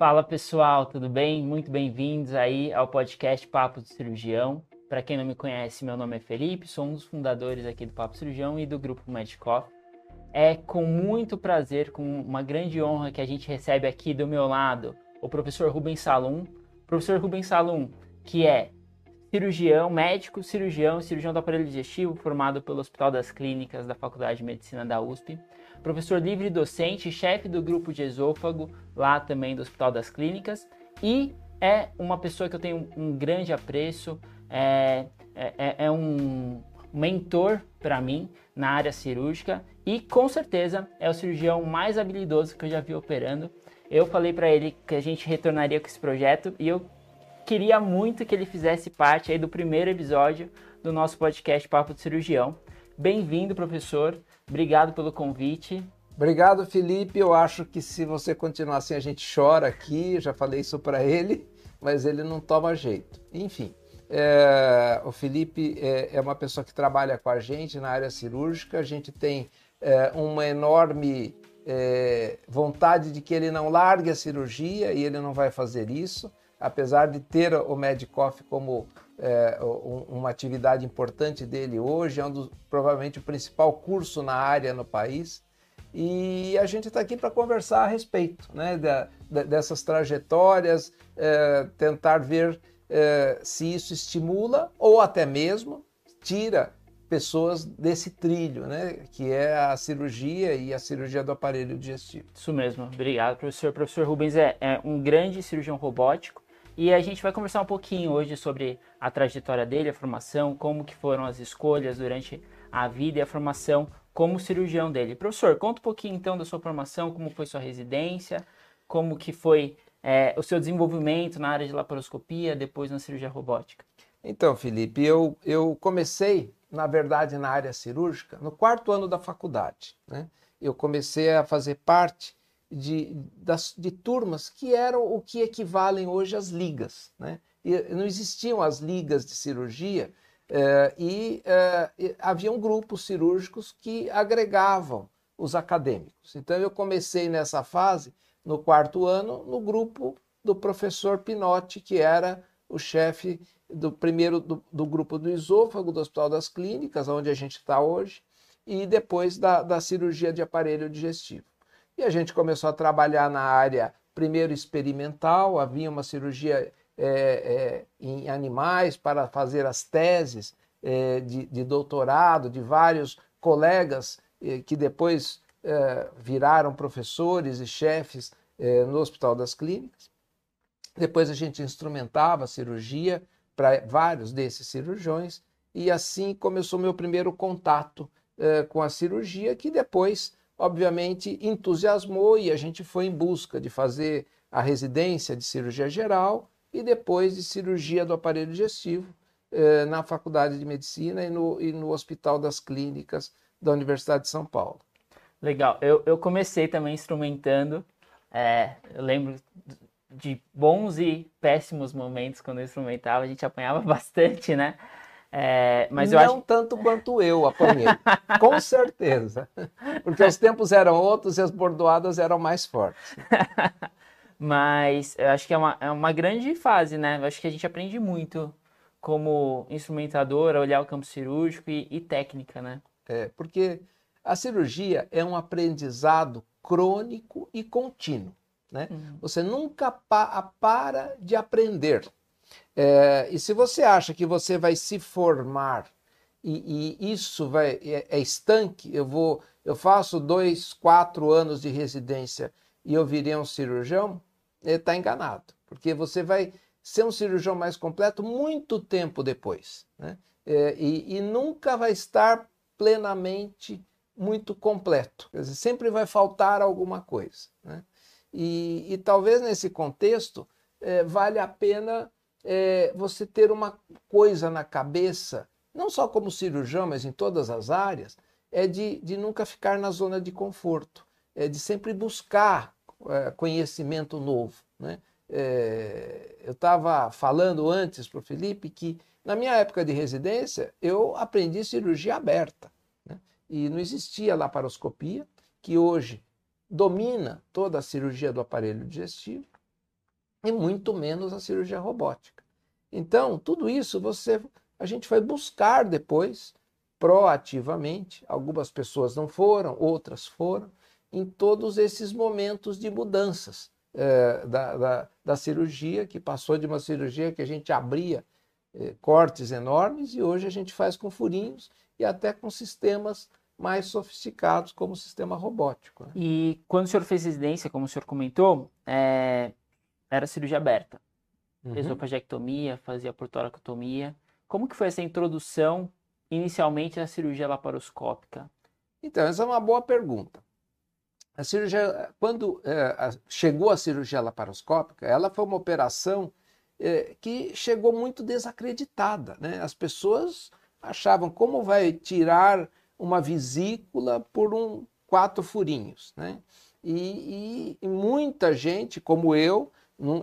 Fala pessoal, tudo bem? Muito bem-vindos aí ao podcast Papo de Cirurgião. Para quem não me conhece, meu nome é Felipe, sou um dos fundadores aqui do Papo Cirurgião e do grupo Medicoff. É com muito prazer, com uma grande honra que a gente recebe aqui do meu lado o professor Rubens Salum. Professor Rubens Salum, que é cirurgião, médico, cirurgião, cirurgião do aparelho digestivo, formado pelo Hospital das Clínicas da Faculdade de Medicina da USP. Professor livre docente, chefe do grupo de esôfago, lá também do Hospital das Clínicas. E é uma pessoa que eu tenho um grande apreço, é, é, é, é um mentor para mim na área cirúrgica e com certeza é o cirurgião mais habilidoso que eu já vi operando. Eu falei para ele que a gente retornaria com esse projeto e eu queria muito que ele fizesse parte aí do primeiro episódio do nosso podcast Papo de Cirurgião. Bem-vindo, professor. Obrigado pelo convite. Obrigado, Felipe. Eu acho que se você continuar assim, a gente chora aqui. Já falei isso para ele, mas ele não toma jeito. Enfim, é, o Felipe é, é, uma pessoa que trabalha com a gente na área cirúrgica. A gente tem é, uma enorme é, vontade de que ele não largue a cirurgia e ele não vai fazer isso, apesar de ter o Medicoff como é, uma atividade importante dele hoje. É um dos, provavelmente o principal curso na área no país. E a gente está aqui para conversar a respeito né, da, dessas trajetórias, é, tentar ver é, se isso estimula ou até mesmo tira pessoas desse trilho, né, que é a cirurgia e a cirurgia do aparelho digestivo. Isso mesmo, obrigado, professor. Professor Rubens é, é um grande cirurgião robótico e a gente vai conversar um pouquinho hoje sobre a trajetória dele, a formação, como que foram as escolhas durante a vida e a formação como cirurgião dele. Professor, conta um pouquinho então da sua formação, como foi sua residência, como que foi é, o seu desenvolvimento na área de laparoscopia, depois na cirurgia robótica? Então, Felipe, eu, eu comecei, na verdade, na área cirúrgica no quarto ano da faculdade. Né? Eu comecei a fazer parte de, das, de turmas que eram o que equivalem hoje às ligas. Né? E não existiam as ligas de cirurgia eh, e, eh, haviam grupos cirúrgicos que agregavam os acadêmicos. Então eu comecei nessa fase no quarto ano no grupo do professor Pinotti, que era o chefe do primeiro do, do, grupo do esôfago do Hospital das Clínicas, onde a gente está hoje, e depois da, da cirurgia de aparelho digestivo. E a gente começou a trabalhar na área, primeiro experimental, havia uma cirurgia é, é, em animais para fazer as teses é, de, de, doutorado de vários colegas que depois viraram professores e chefes no Hospital das Clínicas. Depois a gente instrumentava a cirurgia para vários desses cirurgiões e assim começou meu primeiro contato com a cirurgia, que depois, obviamente, entusiasmou e a gente foi em busca de fazer a residência de cirurgia geral e depois de cirurgia do aparelho digestivo eh, na Faculdade de Medicina e no, e no Hospital das Clínicas da Universidade de São Paulo. Legal. Eu, eu comecei também instrumentando. É, eu lembro de bons e péssimos momentos quando eu instrumentava. A gente apanhava bastante, né? É, mas não eu acho... tanto quanto eu apanhei, com certeza. Porque os tempos eram outros e as bordoadas eram mais fortes. mas eu acho que é uma, é uma grande fase, né? Eu acho que a gente aprende muito como instrumentador, olhar o campo cirúrgico e, e técnica, né? É, porque a cirurgia é um aprendizado crônico e contínuo. Né? Uhum. Você nunca pa para de aprender. É, e se você acha que você vai se formar e, e isso vai, é, é, estanque, eu vou, eu faço dois, quatro anos de residência e eu virei um cirurgião, está enganado, porque você vai ser um cirurgião mais completo muito tempo depois, né? É, e, e, nunca vai estar plenamente muito completo, quer dizer, sempre vai faltar alguma coisa, né? E, e talvez nesse contexto é, vale a pena é, você ter uma coisa na cabeça, não só como cirurgião, mas em todas as áreas, é de, de nunca ficar na zona de conforto, é de sempre buscar é, conhecimento novo. Né? É, eu estava falando antes para o Felipe que na minha época de residência eu aprendi cirurgia aberta né? e não existia laparoscopia, que hoje domina toda a cirurgia do aparelho digestivo. E muito menos a cirurgia robótica. Então, tudo isso você a gente foi buscar depois proativamente. Algumas pessoas não foram, outras foram, em todos esses momentos de mudanças é, da, da, da, cirurgia, que passou de uma cirurgia que a gente abria é, cortes enormes e hoje a gente faz com furinhos e até com sistemas mais sofisticados, como o sistema robótico. Né? E quando o senhor fez residência, como o senhor comentou, é, era cirurgia aberta. Uhum. Esofagectomia, fazia portoracotomia. Como que foi essa introdução inicialmente à cirurgia laparoscópica? Então, essa é uma boa pergunta. A cirurgia, quando é, chegou a cirurgia laparoscópica, ela foi uma operação é, que chegou muito desacreditada. Né? As pessoas achavam como vai tirar uma vesícula por um quatro furinhos, né? E, e, e muita gente, como eu,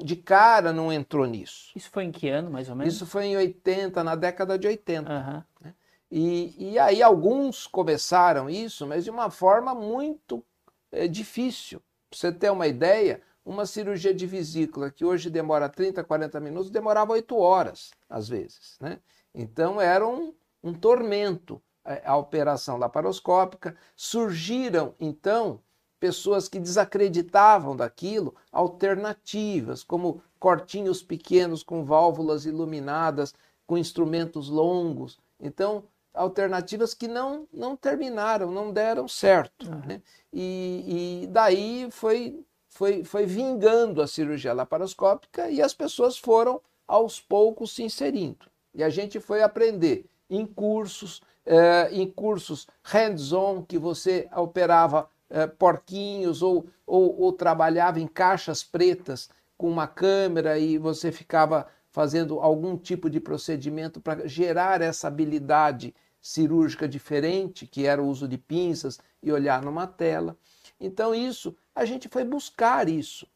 de cara não entrou nisso. Isso foi em que ano, mais ou menos? Isso foi em 80, na década de 80. Uhum. Né? E, e aí alguns começaram isso, mas de uma forma muito é, difícil. Para você ter uma ideia, uma cirurgia de vesícula que hoje demora 30, 40 minutos, demorava 8 horas, às vezes. Né? Então era um, um tormento a, a operação laparoscópica. Surgiram, então, pessoas que desacreditavam daquilo, alternativas, como cortinhos pequenos com válvulas iluminadas, com instrumentos longos. Então, alternativas que não, não terminaram, não deram certo. Uhum. Né? E, e, daí foi, foi, foi vingando a cirurgia laparoscópica e as pessoas foram aos poucos se inserindo. E a gente foi aprender em cursos, eh, em cursos hands-on, que você operava eh, porquinhos ou, ou, ou trabalhava em caixas pretas com uma câmera e você ficava fazendo algum tipo de procedimento para gerar essa habilidade cirúrgica diferente, que era o uso de pinças e olhar numa tela. Então, isso, a gente foi buscar isso.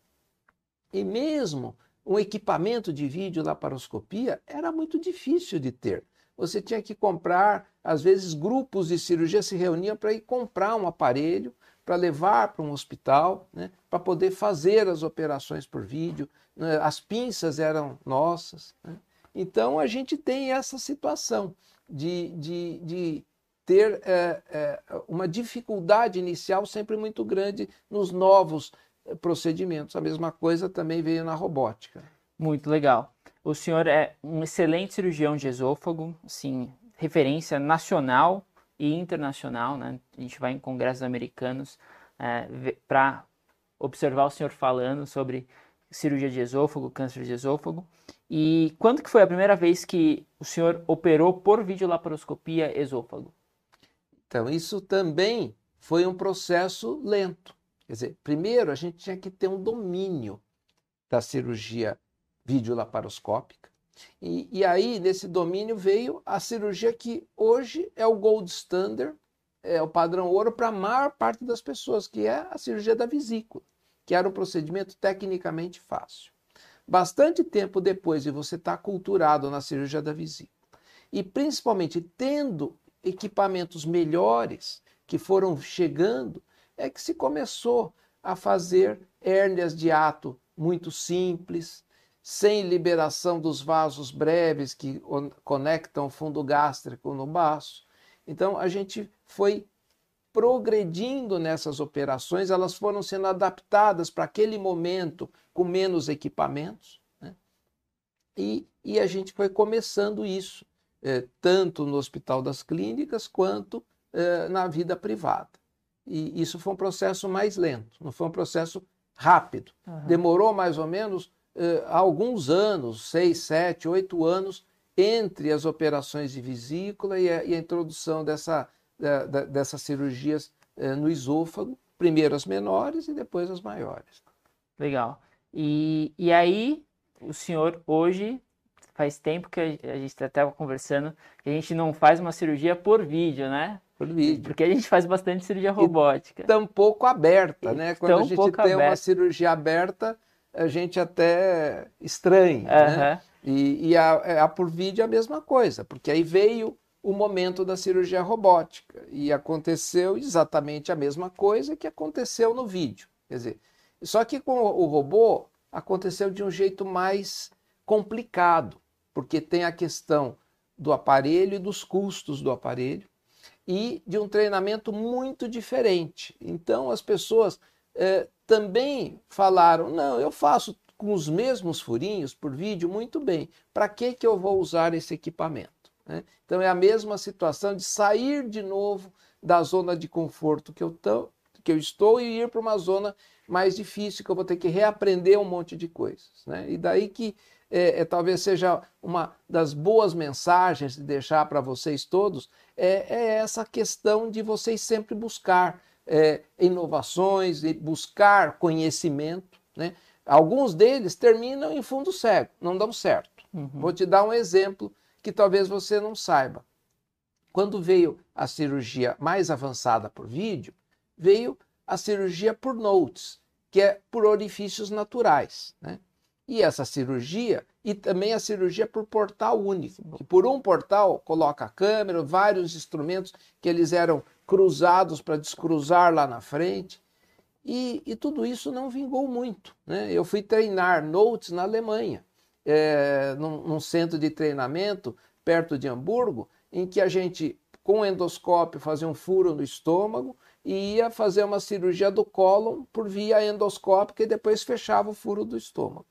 E mesmo um equipamento de vídeo laparoscopia era muito difícil de ter. Você tinha que comprar, às vezes, grupos de cirurgia se reuniam para ir comprar um aparelho para levar para um hospital, né, para poder fazer as operações por vídeo. Né, as pinças eram nossas. Né? Então a gente tem essa situação de, de, de ter é, é, uma dificuldade inicial sempre muito grande nos novos é, procedimentos. A mesma coisa também veio na robótica. Muito legal. O senhor é um excelente cirurgião de esôfago, assim, referência nacional e internacional, né? A gente vai em congressos americanos é, para observar o senhor falando sobre cirurgia de esôfago, câncer de esôfago. E quando que foi a primeira vez que o senhor operou por videolaparoscopia esôfago? Então, isso também foi um processo lento. Quer dizer, primeiro a gente tinha que ter um domínio da cirurgia videolaparoscópica. E, e aí, nesse domínio, veio a cirurgia que hoje é o gold standard, é o padrão ouro para a maior parte das pessoas, que é a cirurgia da vesícula, que era um procedimento tecnicamente fácil. Bastante tempo depois de você estar tá culturado na cirurgia da vesícula, e principalmente tendo equipamentos melhores que foram chegando, é que se começou a fazer hérnias de ato muito simples, sem liberação dos vasos breves que conectam o fundo gástrico no baço. Então a gente foi progredindo nessas operações, elas foram sendo adaptadas para aquele momento com menos equipamentos. Né? E, e a gente foi começando isso, eh, tanto no Hospital das Clínicas quanto eh, na vida privada. E isso foi um processo mais lento, não foi um processo rápido. Uhum. Demorou mais ou menos uh, alguns anos, seis, sete, oito anos, entre as operações de vesícula e a, e a introdução dessa, da, da, dessas cirurgias uh, no esôfago, primeiro as menores e depois as maiores. Legal. E, e aí, o senhor hoje faz tempo que a gente estava conversando que a gente não faz uma cirurgia por vídeo, né? Por vídeo. Porque a gente faz bastante cirurgia robótica. E pouco aberta, né? Quando a gente tem aberta. uma cirurgia aberta, a gente até estranha. Uhum. Né? E, e a, a por vídeo é a mesma coisa, porque aí veio o momento da cirurgia robótica e aconteceu exatamente a mesma coisa que aconteceu no vídeo. Quer dizer, só que com o robô aconteceu de um jeito mais complicado, porque tem a questão do aparelho e dos custos do aparelho e de um treinamento muito diferente. Então as pessoas eh, também falaram: não, eu faço com os mesmos furinhos por vídeo muito bem. Para que, que eu vou usar esse equipamento? Né? Então é a mesma situação de sair de novo da zona de conforto que eu, tô, que eu estou e ir para uma zona mais difícil, que eu vou ter que reaprender um monte de coisas. Né? E daí que é, é, talvez seja uma das boas mensagens de deixar para vocês todos, é, é, essa questão de vocês sempre buscar é, inovações e buscar conhecimento. Né? Alguns deles terminam em fundo cego, não dão certo. Uhum. Vou te dar um exemplo que talvez você não saiba. Quando veio a cirurgia mais avançada por vídeo, veio a cirurgia por notes, que é por orifícios naturais. Né? E essa cirurgia, e também a cirurgia por portal único, que por um portal coloca a câmera, vários instrumentos que eles eram cruzados para descruzar lá na frente. E, e, tudo isso não vingou muito. Né? Eu fui treinar notes na Alemanha, é, num, num, centro de treinamento perto de Hamburgo, em que a gente, com endoscópio, fazia um furo no estômago e ia fazer uma cirurgia do cólon por via endoscópica e depois fechava o furo do estômago.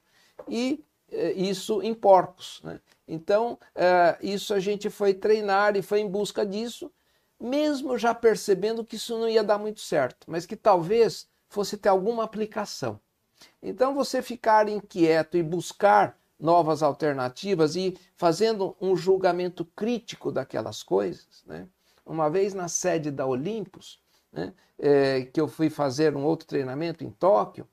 E é, isso em porcos. Né? Então, é, isso a gente foi treinar e foi em busca disso, mesmo já percebendo que isso não ia dar muito certo, mas que talvez fosse ter alguma aplicação. Então, você ficar inquieto e buscar novas alternativas e fazendo um julgamento crítico daquelas coisas. Né? Uma vez na sede da Olympus, né, é, que eu fui fazer um outro treinamento em Tóquio,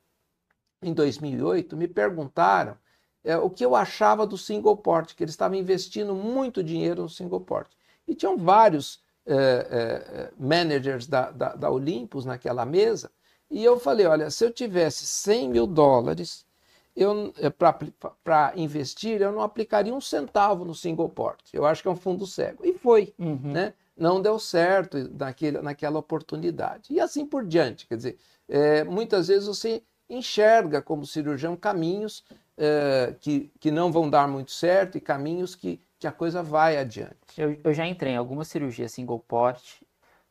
em 2008, me perguntaram é, o que eu achava do single port, que eles estavam investindo muito dinheiro no single port. E tinham vários é, é, managers da, da, da Olympus naquela mesa, e eu falei: olha, se eu tivesse 100 mil dólares para investir, eu não aplicaria um centavo no single port. Eu acho que é um fundo cego. E foi. Uhum. Né? Não deu certo naquele, naquela oportunidade. E assim por diante. Quer dizer, é, muitas vezes você enxerga como cirurgião caminhos é, que, que não vão dar muito certo e caminhos que, que a coisa vai adiante. Eu, eu já entrei em algumas cirurgias single port.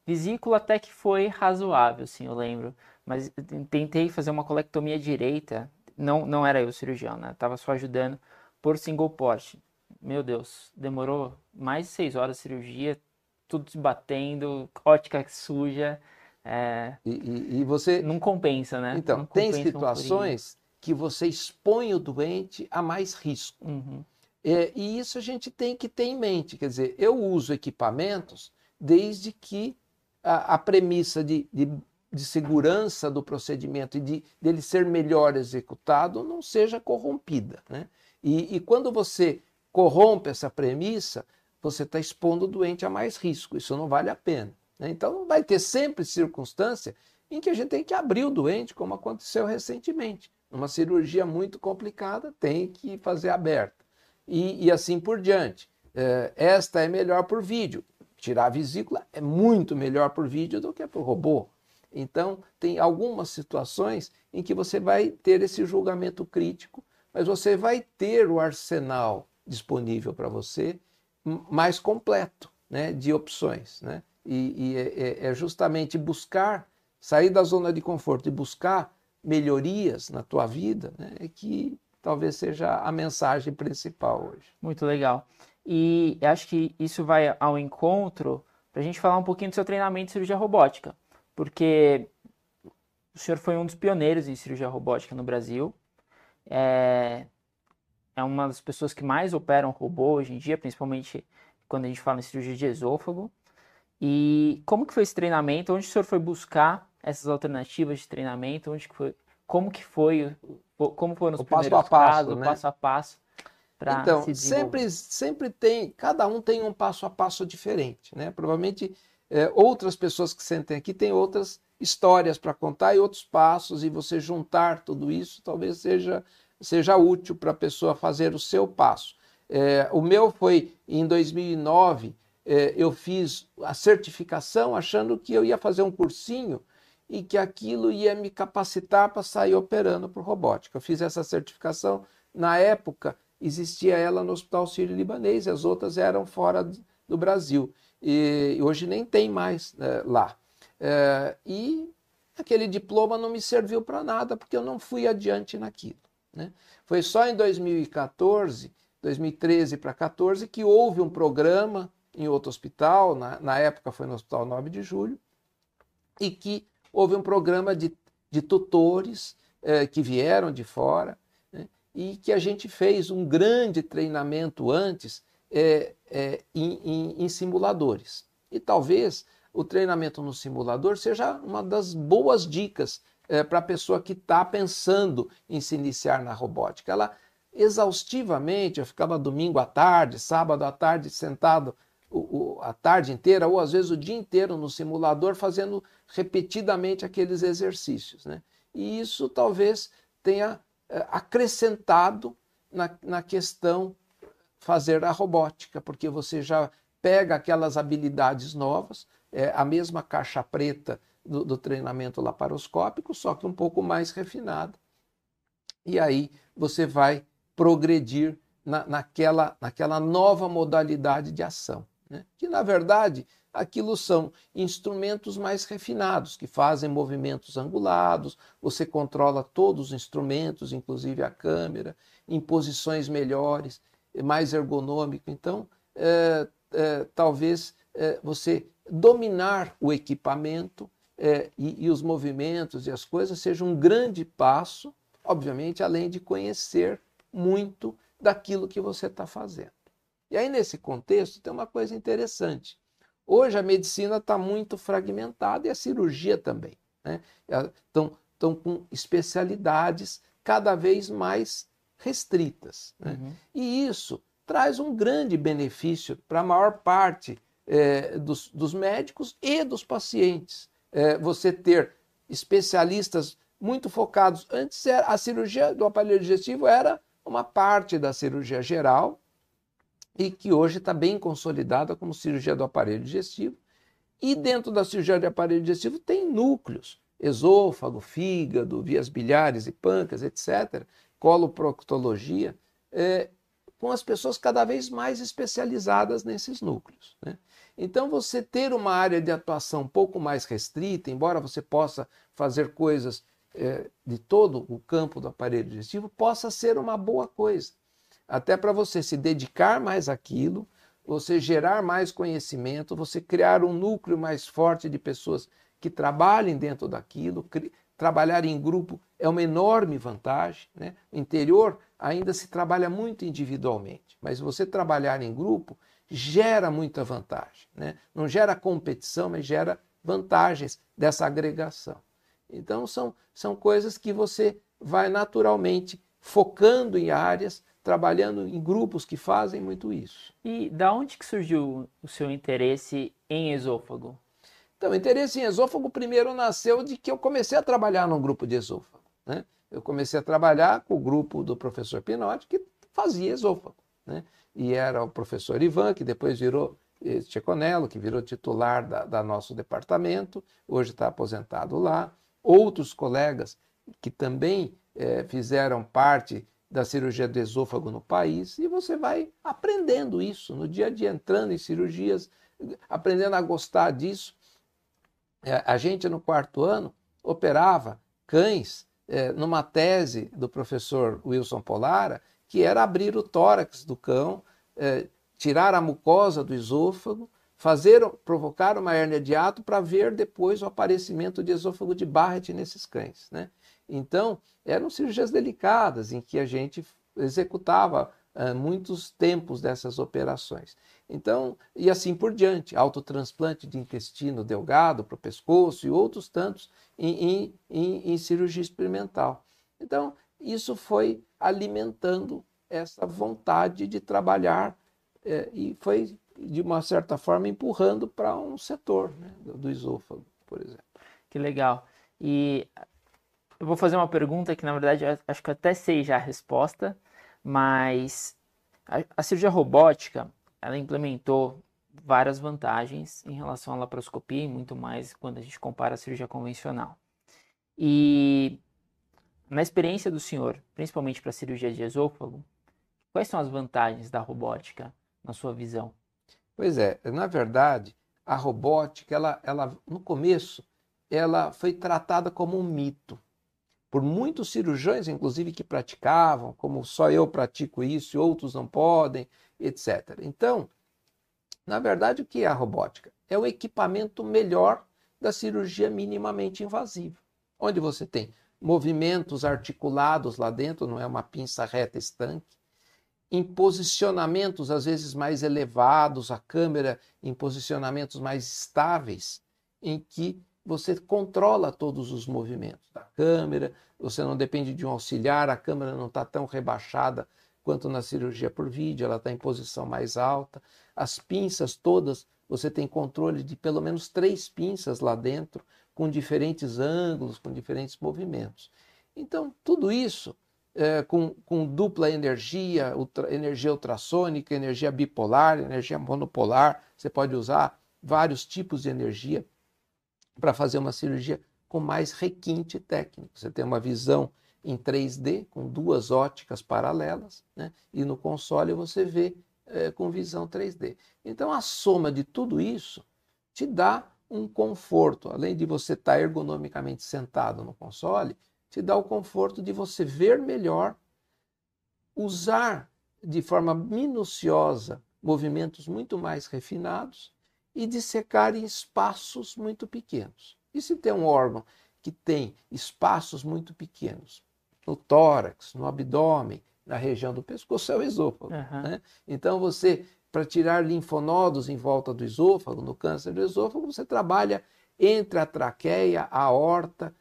Vesícula até que foi razoável, assim, eu lembro mas tentei fazer uma colectomia direita, não, não era eu o cirurgião, né? Tava só ajudando por single port. Meu Deus, demorou mais de seis horas de cirurgia, tudo se batendo, ótica suja. É... E, e, e, você. Não compensa, né? Então, tem situações que você expõe o doente a mais risco. Uhum. É, e isso a gente tem que ter em mente. Quer dizer, eu uso equipamentos desde que a, a premissa de, de de segurança do procedimento e de dele ser melhor executado não seja corrompida. Né? E, e quando você corrompe essa premissa, você está expondo o doente a mais risco. Isso não vale a pena. Né? Então, vai ter sempre circunstância em que a gente tem que abrir o doente, como aconteceu recentemente. Uma cirurgia muito complicada tem que fazer aberta. E, e assim por diante. É, esta é melhor por vídeo. Tirar a vesícula é muito melhor por vídeo do que por robô. Então, tem algumas situações em que você vai ter esse julgamento crítico, mas você vai ter o arsenal disponível para você mais completo né, de opções. Né? E, e é, é, é justamente buscar, sair da zona de conforto e buscar melhorias na tua vida né, é que talvez seja a mensagem principal hoje. Muito legal. E acho que isso vai ao encontro para a gente falar um pouquinho do seu treinamento de cirurgia robótica porque o senhor foi um dos pioneiros em cirurgia robótica no Brasil. É, é uma das pessoas que mais operam robô hoje em dia, principalmente quando a gente fala em cirurgia de esôfago. E como que foi esse treinamento? Onde o senhor foi buscar essas alternativas de treinamento? Onde que foi? Como que foi? Como foram os o primeiros passo a passo, casos, né? passo a passo? Então, sempre, sempre tem, cada um tem um passo a passo diferente, né? Provavelmente é, outras pessoas que sentem aqui têm outras histórias para contar e outros passos, e você juntar tudo isso talvez seja, seja útil para a pessoa fazer o seu passo. É, o meu foi em 2009, é, eu fiz a certificação achando que eu ia fazer um cursinho e que aquilo ia me capacitar para sair operando por robótica. Eu fiz essa certificação na época existia ela no Hospital Sírio-Libanês, as outras eram fora do Brasil. E hoje nem tem mais né, lá. É, e aquele diploma não me serviu para nada, porque eu não fui adiante naquilo. Né? Foi só em 2014, 2013 para 2014, que houve um programa em outro hospital, na, na época foi no Hospital 9 de Julho, e que houve um programa de, de tutores eh, que vieram de fora né, e que a gente fez um grande treinamento antes é, é, em, em, em simuladores. E talvez o treinamento no simulador seja uma das boas dicas é, para a pessoa que está pensando em se iniciar na robótica. Ela exaustivamente, eu ficava domingo à tarde, sábado à tarde sentado o, a tarde inteira ou às vezes o dia inteiro no simulador fazendo repetidamente aqueles exercícios. Né? E isso talvez tenha é, acrescentado na, na questão fazer a robótica, porque você já pega aquelas habilidades novas, é, a mesma caixa preta do, do treinamento laparoscópico, só que um pouco mais refinada. E aí você vai progredir na, naquela, naquela nova modalidade de ação. Né? Que, na verdade, aquilo são instrumentos mais refinados, que fazem movimentos angulados, você controla todos os instrumentos, inclusive a câmera, em posições melhores, mais ergonômico. Então, é, é, talvez é, você dominar o equipamento é, e, e, os movimentos e as coisas seja um grande passo, obviamente, além de conhecer muito daquilo que você está fazendo. E aí, nesse contexto, tem uma coisa interessante. Hoje a medicina está muito fragmentada e a cirurgia também. Estão né? com especialidades cada vez mais restritas. Né? Uhum. E isso traz um grande benefício para a maior parte é, dos, dos, médicos e dos pacientes. É, você ter especialistas muito focados. Antes, a cirurgia do aparelho digestivo era uma parte da cirurgia geral e que hoje está bem consolidada como cirurgia do aparelho digestivo. E dentro da cirurgia do aparelho digestivo tem núcleos, esôfago, fígado, vias biliares e pâncreas, etc., coloproctologia, é, com as pessoas cada vez mais especializadas nesses núcleos. Né? Então, você ter uma área de atuação um pouco mais restrita, embora você possa fazer coisas é, de todo o campo do aparelho digestivo, possa ser uma boa coisa. Até para você se dedicar mais àquilo, você gerar mais conhecimento, você criar um núcleo mais forte de pessoas que trabalhem dentro daquilo, trabalhar em grupo é uma enorme vantagem. Né? No interior ainda se trabalha muito individualmente, mas você trabalhar em grupo gera muita vantagem. Né? Não gera competição, mas gera vantagens dessa agregação. Então são, são coisas que você vai naturalmente focando em áreas, trabalhando em grupos que fazem muito isso. E da onde que surgiu o seu interesse em esôfago? Então, o interesse em esôfago primeiro nasceu de que eu comecei a trabalhar num grupo de esôfago. Né? Eu comecei a trabalhar com o grupo do professor Pinotti, que fazia esôfago. Né? E era o professor Ivan, que depois virou Tcheconello, que virou titular da, da nosso departamento, hoje está aposentado lá. Outros colegas que também é, fizeram parte da cirurgia do esôfago no país, e você vai aprendendo isso no dia a dia, entrando em cirurgias, aprendendo a gostar disso. É, a gente, no quarto ano, operava cães é, numa tese do professor Wilson Polara, que era abrir o tórax do cão, é, tirar a mucosa do esôfago, fazer, provocar uma hérnia de ato para ver depois o aparecimento de esôfago de Barrett nesses cães. Né? Então, eram cirurgias delicadas em que a gente executava uh, muitos tempos dessas operações. Então, e assim por diante, autotransplante de intestino delgado para o pescoço e outros tantos em, em, em, cirurgia experimental. Então, isso foi alimentando essa vontade de trabalhar é, e foi, de uma certa forma, empurrando para um setor né, do, do esôfago, por exemplo. Que legal. E eu vou fazer uma pergunta que, na verdade, acho que até sei já a resposta, mas a, a cirurgia robótica, ela implementou várias vantagens em relação à laparoscopia e muito mais quando a gente compara a cirurgia convencional. E na experiência do senhor, principalmente para a cirurgia de esôfago, quais são as vantagens da robótica na sua visão? Pois é, na verdade, a robótica, ela, ela no começo, ela foi tratada como um mito por muitos cirurgiões, inclusive que praticavam, como só eu pratico isso e outros não podem, etc. Então, na verdade, o que é a robótica? É o equipamento melhor da cirurgia minimamente invasiva, onde você tem movimentos articulados lá dentro, não é uma pinça reta estanque, em posicionamentos às vezes mais elevados, a câmera em posicionamentos mais estáveis, em que você controla todos os movimentos da câmera, você não depende de um auxiliar, a câmera não está tão rebaixada quanto na cirurgia por vídeo, ela está em posição mais alta. As pinças todas, você tem controle de pelo menos três pinças lá dentro, com diferentes ângulos, com diferentes movimentos. Então, tudo isso é, com, com, dupla energia, ultra, energia ultrassônica, energia bipolar, energia monopolar, você pode usar vários tipos de energia para fazer uma cirurgia com mais requinte técnico. Você tem uma visão em 3D, com duas óticas paralelas, né? e no console você vê é, com visão 3D. Então, a soma de tudo isso te dá um conforto, além de você estar tá ergonomicamente sentado no console, te dá o conforto de você ver melhor, usar de forma minuciosa movimentos muito mais refinados e dissecar em espaços muito pequenos. E se tem um órgão que tem espaços muito pequenos, no tórax, no abdômen, na região do pescoço, é o esôfago. Uhum. Né? Então você, para tirar linfonodos em volta do esôfago, no câncer do esôfago, você trabalha entre a traqueia, a aorta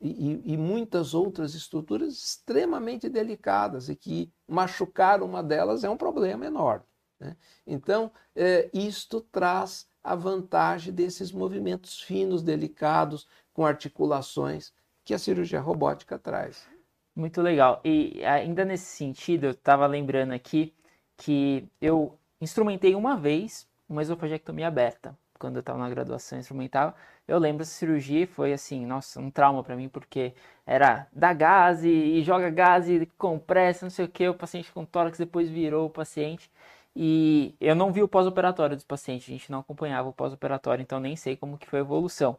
e, e, muitas outras estruturas extremamente delicadas e que machucar uma delas é um problema enorme. Né? Então, é, isto traz a vantagem desses movimentos finos, delicados, com articulações que a cirurgia robótica traz. Muito legal. E ainda nesse sentido, eu estava lembrando aqui que eu instrumentei uma vez uma esofagectomia aberta, quando eu estava na graduação instrumental. Eu lembro essa cirurgia foi assim, nossa, um trauma para mim, porque era dar gás e, e joga gás e compressa, não sei o que, o paciente com tórax depois virou o paciente. E eu não vi o pós-operatório dos pacientes, a gente não acompanhava o pós-operatório, então nem sei como que foi a evolução.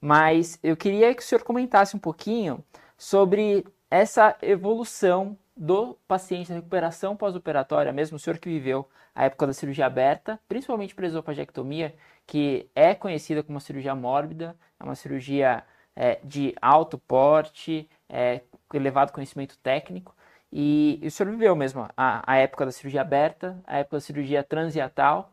Mas eu queria que o senhor comentasse um pouquinho sobre essa evolução do paciente, da recuperação pós-operatória, mesmo o senhor que viveu a época da cirurgia aberta, principalmente para esofagectomia, que é conhecida como uma cirurgia mórbida, é uma cirurgia é, de alto porte, é, elevado conhecimento técnico, e, e o senhor viveu mesmo a, a época da cirurgia aberta, a época da cirurgia transietal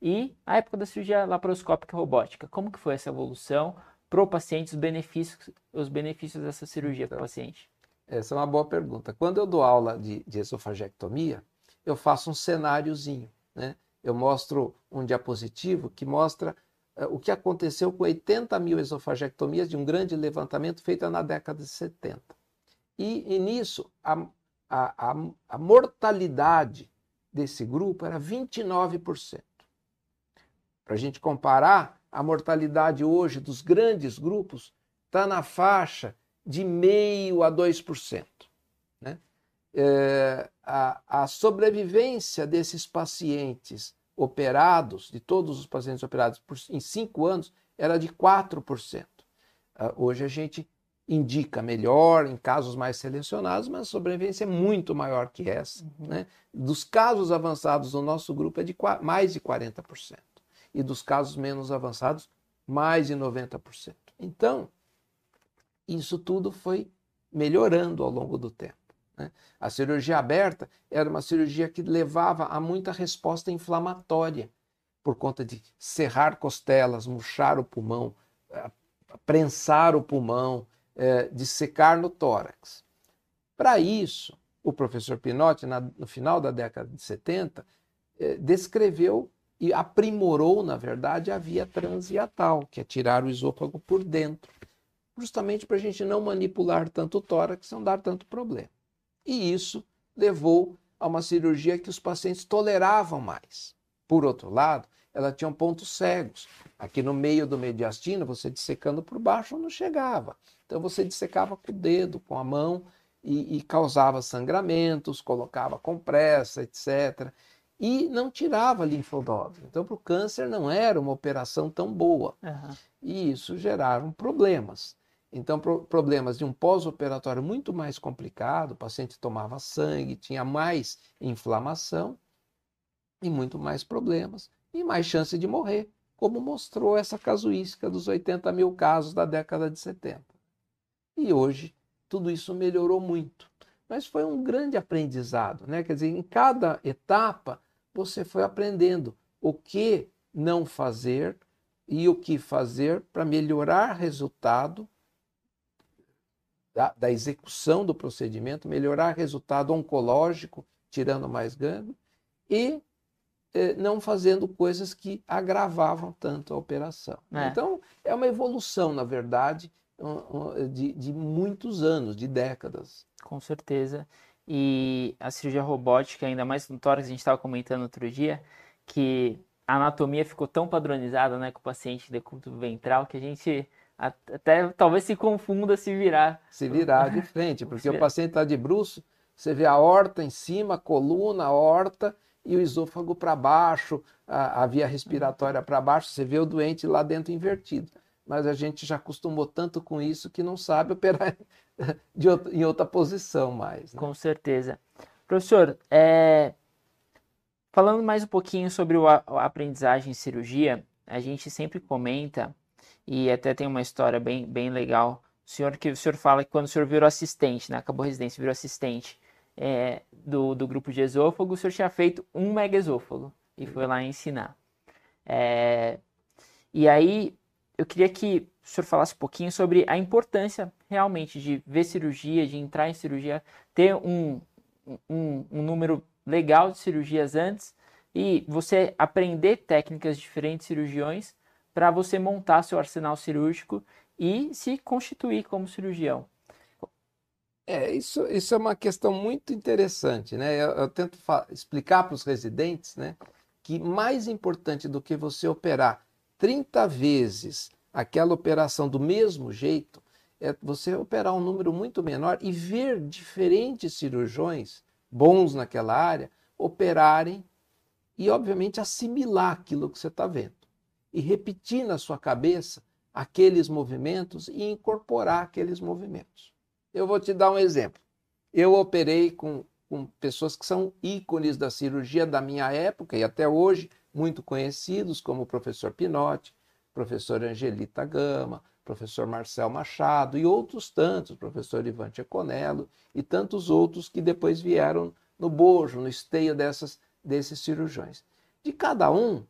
e a época da cirurgia laparoscópica robótica. Como que foi essa evolução para o paciente, os benefícios, os benefícios dessa cirurgia então, para o paciente? Essa é uma boa pergunta. Quando eu dou aula de, de esofagectomia, eu faço um cenáriozinho, né? Eu mostro um diapositivo que mostra uh, o que aconteceu com 80 mil esofagectomias de um grande levantamento feito na década de 70. E, e nisso, a, a, a, a mortalidade desse grupo era 29%. Para a gente comparar, a mortalidade hoje dos grandes grupos está na faixa de meio a 2%. Né? É, a, a sobrevivência desses pacientes operados, de todos os pacientes operados por, em cinco anos, era de 4%. Uh, ah, hoje a gente indica melhor em casos mais selecionados, mas a sobrevivência é muito maior que essa. Uhum. Né? Dos casos avançados no nosso grupo é de mais de 40%. E dos casos menos avançados, mais de 90%. Então, isso tudo foi melhorando ao longo do tempo. Né? A cirurgia aberta era uma cirurgia que levava a muita resposta inflamatória, por conta de serrar costelas, murchar o pulmão, eh, prensar o pulmão, é, de secar no tórax. Para isso, o professor Pinotti, na, no final da década de 70, é, descreveu e aprimorou, na verdade, a via transiatal, que é tirar o esôfago por dentro, justamente para a gente não manipular tanto o tórax e não dar tanto problema. E isso levou a uma cirurgia que os pacientes toleravam mais. Por outro lado, ela tinha pontos cegos. Aqui no meio do mediastino, você dissecando por baixo não chegava. Então você dissecava com o dedo, com a mão, e, e causava sangramentos, colocava compressa, etc. E não tirava linfonodo. Então, para o câncer, não era uma operação tão boa. Uhum. E isso gerava problemas. Então, pro, problemas de um pós-operatório muito mais complicado, o paciente tomava sangue, tinha mais inflamação e muito mais problemas e mais chance de morrer, como mostrou essa casuística dos 80 mil casos da década de 70. E hoje tudo isso melhorou muito. Mas foi um grande aprendizado, né? Quer dizer, em cada etapa você foi aprendendo o que não fazer e o que fazer para melhorar resultado da, da, execução do procedimento, melhorar resultado oncológico, tirando mais gânglio, e eh, não fazendo coisas que agravavam tanto a operação. É. Então, é uma evolução, na verdade, de, de muitos anos, de décadas. Com certeza. E a cirurgia robótica, ainda mais no tórax, a gente estava comentando outro dia, que a anatomia ficou tão padronizada né, com o paciente de decúbito ventral que a gente até talvez se confunda se virar. Se virar de frente, porque o paciente está de bruxo, você vê a horta em cima, a coluna, a horta e o esôfago para baixo, a, a via respiratória para baixo, você vê o doente lá dentro invertido mas a gente já acostumou tanto com isso que não sabe operar outra, em outra posição mais. Né? Com certeza. Professor, é... falando mais um pouquinho sobre a aprendizagem em cirurgia, a gente sempre comenta, e até tem uma história bem, bem legal, o senhor que o senhor fala que quando o senhor virou assistente, né, acabou a residência, virou assistente é, do, do grupo de esôfago, o senhor tinha feito um mega esôfago e foi lá ensinar. É, e aí eu queria que o senhor falasse um pouquinho sobre a importância realmente de ver cirurgia, de entrar em cirurgia, ter um, um, um número legal de cirurgias antes e você aprender técnicas de diferentes cirurgiões para você montar seu arsenal cirúrgico e se constituir como cirurgião. É, isso, isso é uma questão muito interessante, né? Eu, eu tento explicar para os residentes, né, que mais importante do que você operar 30 vezes aquela operação do mesmo jeito, é você operar um número muito menor e ver diferentes cirurgiões bons naquela área operarem e, obviamente, assimilar aquilo que você está vendo. E repetir na sua cabeça aqueles movimentos e incorporar aqueles movimentos. Eu vou te dar um exemplo. Eu operei com, com pessoas que são ícones da cirurgia da minha época e até hoje muito conhecidos, como o professor Pinotti, professor Angelita Gama, professor Marcel Machado e outros tantos, professor Ivan Tcheconello e tantos outros que depois vieram no bojo, no esteio dessas, desses cirurgiões. De cada um,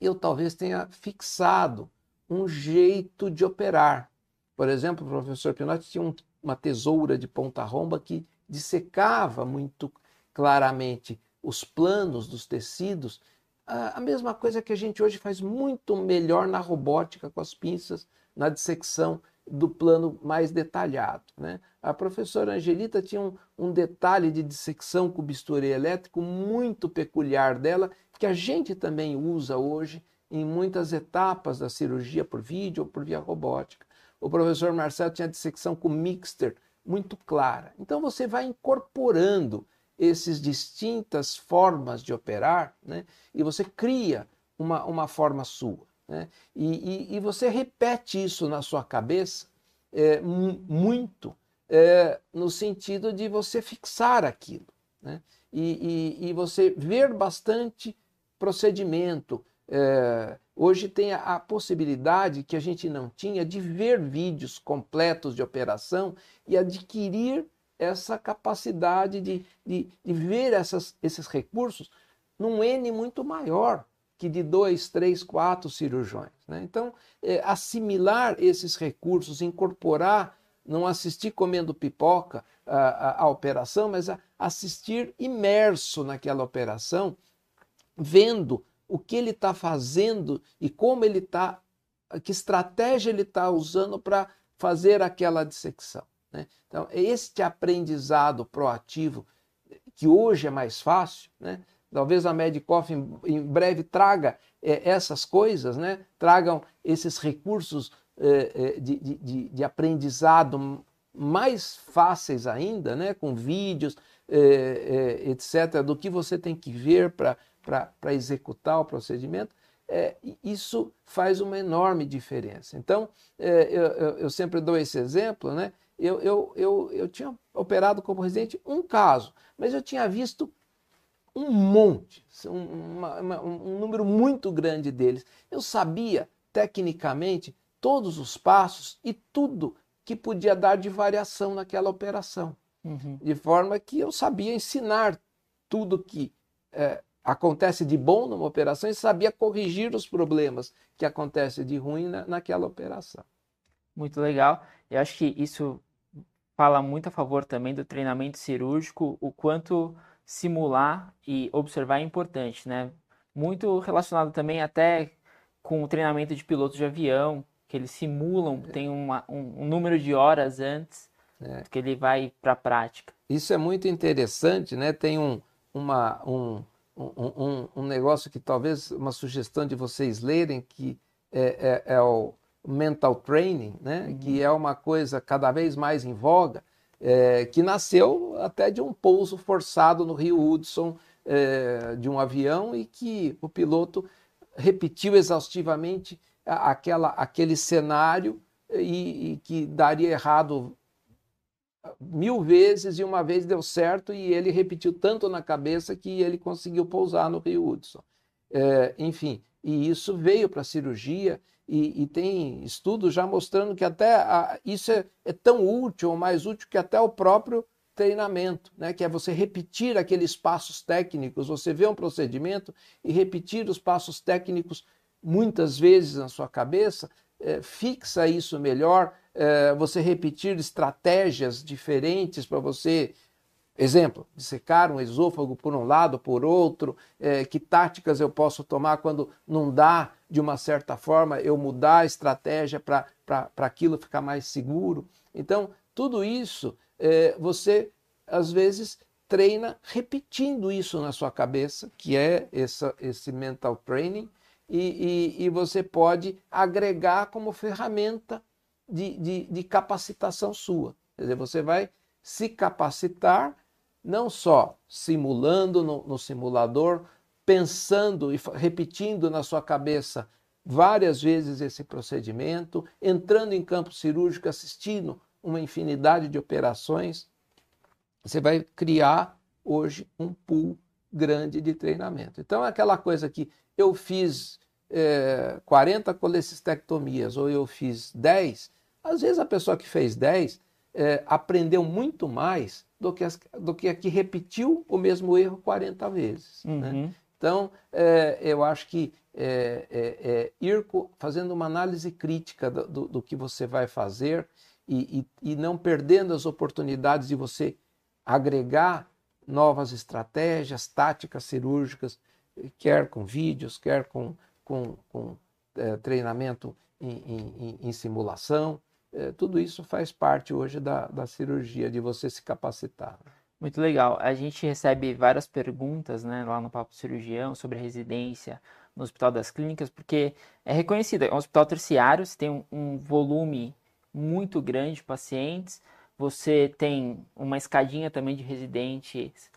eu talvez tenha fixado um jeito de operar. Por exemplo, o professor Pinotti tinha um, uma tesoura de ponta-romba que dissecava muito claramente os planos dos tecidos a mesma coisa que a gente hoje faz muito melhor na robótica com as pinças, na dissecção do plano mais detalhado. Né? A professora Angelita tinha um, um detalhe de dissecção com bisturi elétrico muito peculiar dela, que a gente também usa hoje em muitas etapas da cirurgia por vídeo ou por via robótica. O professor Marcelo tinha dissecção com mixter muito clara. Então você vai incorporando essas distintas formas de operar, né? e você cria uma, uma forma sua. Né? E, e, e você repete isso na sua cabeça é, muito, é, no sentido de você fixar aquilo. Né? E, e, você ver bastante procedimento. É, hoje tem a, a possibilidade que a gente não tinha de ver vídeos completos de operação e adquirir essa capacidade de, de, de ver essas, esses recursos num N muito maior que de dois, três, quatro cirurgiões. Né? Então, é, assimilar esses recursos, incorporar, não assistir comendo pipoca à, operação, mas a, assistir imerso naquela operação, vendo o que ele está fazendo e como ele está, que estratégia ele está usando para fazer aquela dissecção. Né? Então, é este aprendizado proativo, que hoje é mais fácil, né? Talvez a Medicoff em, em breve traga é, essas coisas, né? tragam esses recursos é, de, de, de, aprendizado mais fáceis ainda, né? com vídeos, é, etc., do que você tem que ver para executar o procedimento. É, isso faz uma enorme diferença. Então, é, eu, eu, sempre dou esse exemplo, né? Eu, eu, eu, eu tinha operado como residente um caso, mas eu tinha visto um monte, uma, uma, um número muito grande deles. Eu sabia, tecnicamente, todos os passos e tudo que podia dar de variação naquela operação. Uhum. De forma que eu sabia ensinar tudo que é, acontece de bom numa operação e sabia corrigir os problemas que acontecem de ruim na, naquela operação. Muito legal. Eu acho que isso fala muito a favor também do treinamento cirúrgico, o quanto simular e observar é importante, né? Muito relacionado também até com o treinamento de pilotos de avião, que eles simulam, é. tem uma, um, um, número de horas antes é. que ele vai para a prática. Isso é muito interessante, né? Tem um, uma, um, um, um, negócio que talvez uma sugestão de vocês lerem que é, é, é o mental training, né? Uhum. Que é uma coisa cada vez mais em voga é, que nasceu até de um pouso forçado no Rio Hudson é, de um avião e que o piloto repetiu exaustivamente aquela, aquele cenário e, e que daria errado mil vezes e uma vez deu certo e ele repetiu tanto na cabeça que ele conseguiu pousar no Rio Hudson. É, enfim, e isso veio para a cirurgia e, e, tem estudos já mostrando que até a, isso é, é, tão útil ou mais útil que até o próprio treinamento, né? que é você repetir aqueles passos técnicos, você vê um procedimento e repetir os passos técnicos muitas vezes na sua cabeça, é, fixa isso melhor, é, você repetir estratégias diferentes para você Exemplo, dissecar um esôfago por um lado, por outro, é, que táticas eu posso tomar quando não dá de uma certa forma, eu mudar a estratégia para aquilo ficar mais seguro. Então, tudo isso é, você, às vezes, treina repetindo isso na sua cabeça, que é essa, esse mental training, e, e, e você pode agregar como ferramenta de, de, de capacitação sua. Quer dizer, você vai se capacitar não só simulando no, no simulador, pensando e repetindo na sua cabeça várias vezes esse procedimento, entrando em campo cirúrgico, assistindo uma infinidade de operações, você vai criar hoje um pool grande de treinamento. Então, é aquela coisa que eu fiz é, 40 colecistectomias ou eu fiz 10, às vezes a pessoa que fez 10 é, aprendeu muito mais do que, as, do que a que repetiu o mesmo erro 40 vezes. Né? Uhum. Né? Então, é, eu acho que é, é, é, ir fazendo uma análise crítica do, do, do que você vai fazer e, e, e, não perdendo as oportunidades de você agregar novas estratégias, táticas cirúrgicas, quer com vídeos, quer com, com, com é, treinamento em, em, em simulação. É, tudo isso faz parte hoje da, da cirurgia, de você se capacitar. Muito legal. A gente recebe várias perguntas né, lá no Papo Cirurgião sobre residência no Hospital das Clínicas, porque é reconhecido, é um hospital terciário, você tem um, um volume muito grande de pacientes, você tem uma escadinha também de residentes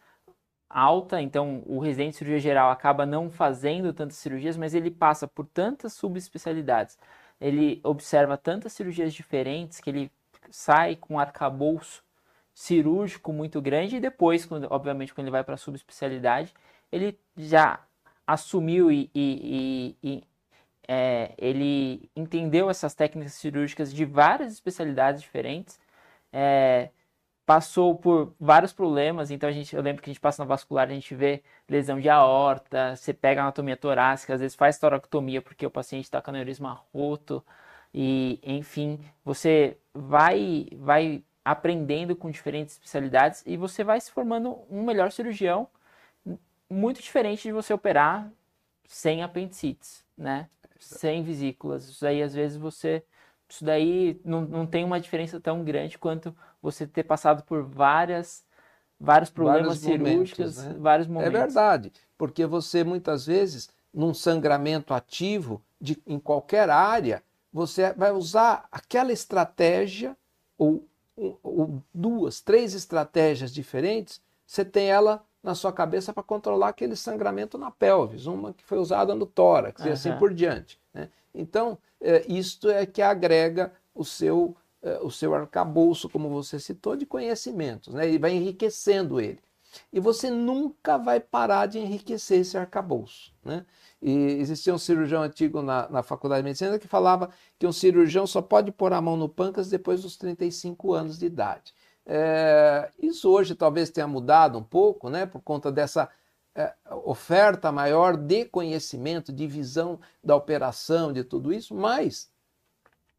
alta, então o residente de cirurgia geral acaba não fazendo tantas cirurgias, mas ele passa por tantas subespecialidades ele observa tantas cirurgias diferentes que ele sai com um arcabouço cirúrgico muito grande e depois, quando, obviamente, quando ele vai para a subespecialidade, ele já assumiu e, e, e, e é, ele entendeu essas técnicas cirúrgicas de várias especialidades diferentes. É, passou por vários problemas, então a gente, eu lembro que a gente passa na vascular, a gente vê lesão de aorta, você pega anatomia torácica, às vezes faz toractomia porque o paciente está com aneurisma roto, e enfim, você vai, vai aprendendo com diferentes especialidades e você vai se formando um melhor cirurgião, muito diferente de você operar sem apendicites, né? Sem vesículas. Isso aí, às vezes, você isso daí não, não tem uma diferença tão grande quanto você ter passado por várias vários problemas vários cirúrgicos, momentos, né? vários momentos. É verdade. Porque você muitas vezes, num sangramento ativo de, em qualquer área, você vai usar aquela estratégia ou, ou, ou duas, três estratégias diferentes, você tem ela na sua cabeça para controlar aquele sangramento na pelvis, uma que foi usada no tórax uhum. e assim por diante. Então, é, isto é que agrega o seu, é, o seu arcabouço, como você citou, de conhecimentos, né? e vai enriquecendo ele. E você nunca vai parar de enriquecer esse arcabouço. Né? E existia um cirurgião antigo na, na faculdade de medicina que falava que um cirurgião só pode pôr a mão no pâncreas depois dos 35 anos de idade. É, isso hoje talvez tenha mudado um pouco, né, por conta dessa oferta maior de conhecimento, de visão da operação, de tudo isso, mas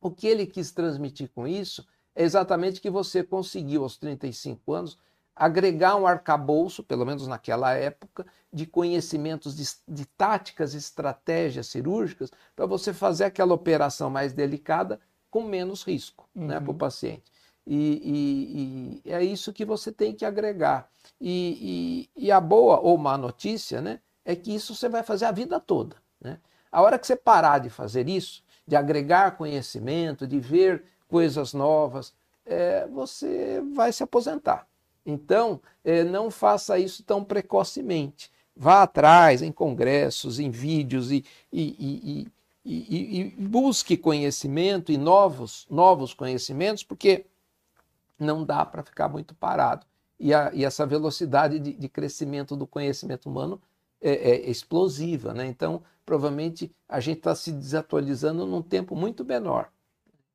o que ele quis transmitir com isso é exatamente que você conseguiu, aos 35 anos, agregar um arcabouço, pelo menos naquela época, de conhecimentos de, de táticas, estratégias cirúrgicas, para você fazer aquela operação mais delicada com menos risco uhum. né, para o paciente. E, e, e, é isso que você tem que agregar. E, e, a boa ou má notícia né, é que isso você vai fazer a vida toda. Né? A hora que você parar de fazer isso, de agregar conhecimento, de ver coisas novas, é, você vai se aposentar. Então, é, não faça isso tão precocemente. Vá atrás em congressos, em vídeos e, e, e, e busque conhecimento e novos, novos conhecimentos, porque não dá para ficar muito parado. E, a, e essa velocidade de, de, crescimento do conhecimento humano é, é explosiva. Né? Então, provavelmente, a gente está se desatualizando num tempo muito menor.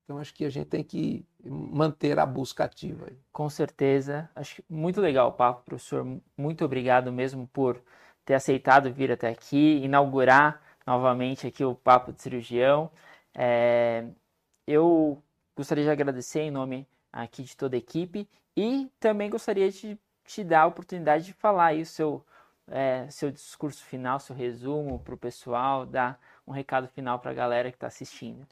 Então, acho que a gente tem que manter a busca ativa. Com certeza. Acho muito legal o papo, professor. Muito obrigado mesmo por ter aceitado vir até aqui, inaugurar novamente aqui o Papo de Cirurgião. É, eu gostaria de agradecer em nome aqui de toda a equipe e também gostaria de te dar a oportunidade de falar aí o seu, é, seu discurso final, seu resumo para o pessoal, dar um recado final para a galera que está assistindo.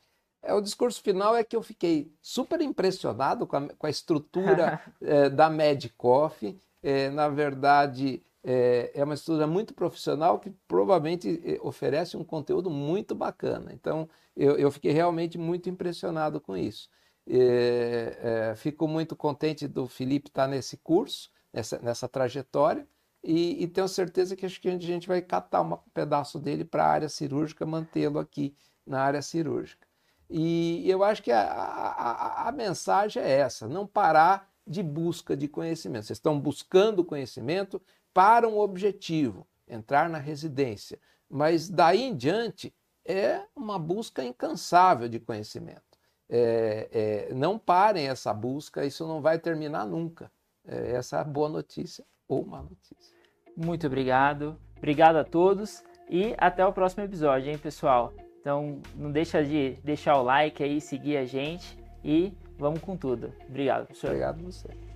É, o discurso final é que eu fiquei super impressionado com a, com a estrutura é, da Medcoff. É, na verdade, é, é, uma estrutura muito profissional que provavelmente é, oferece um conteúdo muito bacana. Então, eu, eu fiquei realmente muito impressionado com isso. É, é, fico muito contente do Felipe estar nesse curso, nessa, nessa trajetória, e, e, tenho certeza que acho que a gente vai catar um pedaço dele para a área cirúrgica, mantê-lo aqui na área cirúrgica. E eu acho que a, a, a, mensagem é essa: não parar de busca de conhecimento. Vocês estão buscando conhecimento para um objetivo, entrar na residência. Mas daí em diante é uma busca incansável de conhecimento é, é, não parem essa busca, isso não vai terminar nunca. É, essa é a boa notícia ou má notícia. Muito obrigado. Obrigado a todos e até o próximo episódio, hein, pessoal? Então, não deixa de deixar o like aí, seguir a gente e vamos com tudo. Obrigado, professor. Obrigado a você.